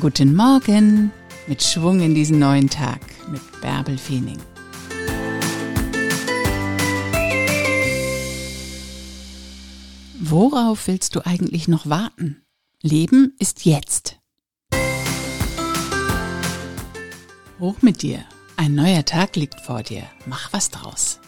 Guten Morgen mit Schwung in diesen neuen Tag mit Bärbel Feening. Worauf willst du eigentlich noch warten? Leben ist jetzt. Hoch mit dir. Ein neuer Tag liegt vor dir. Mach was draus.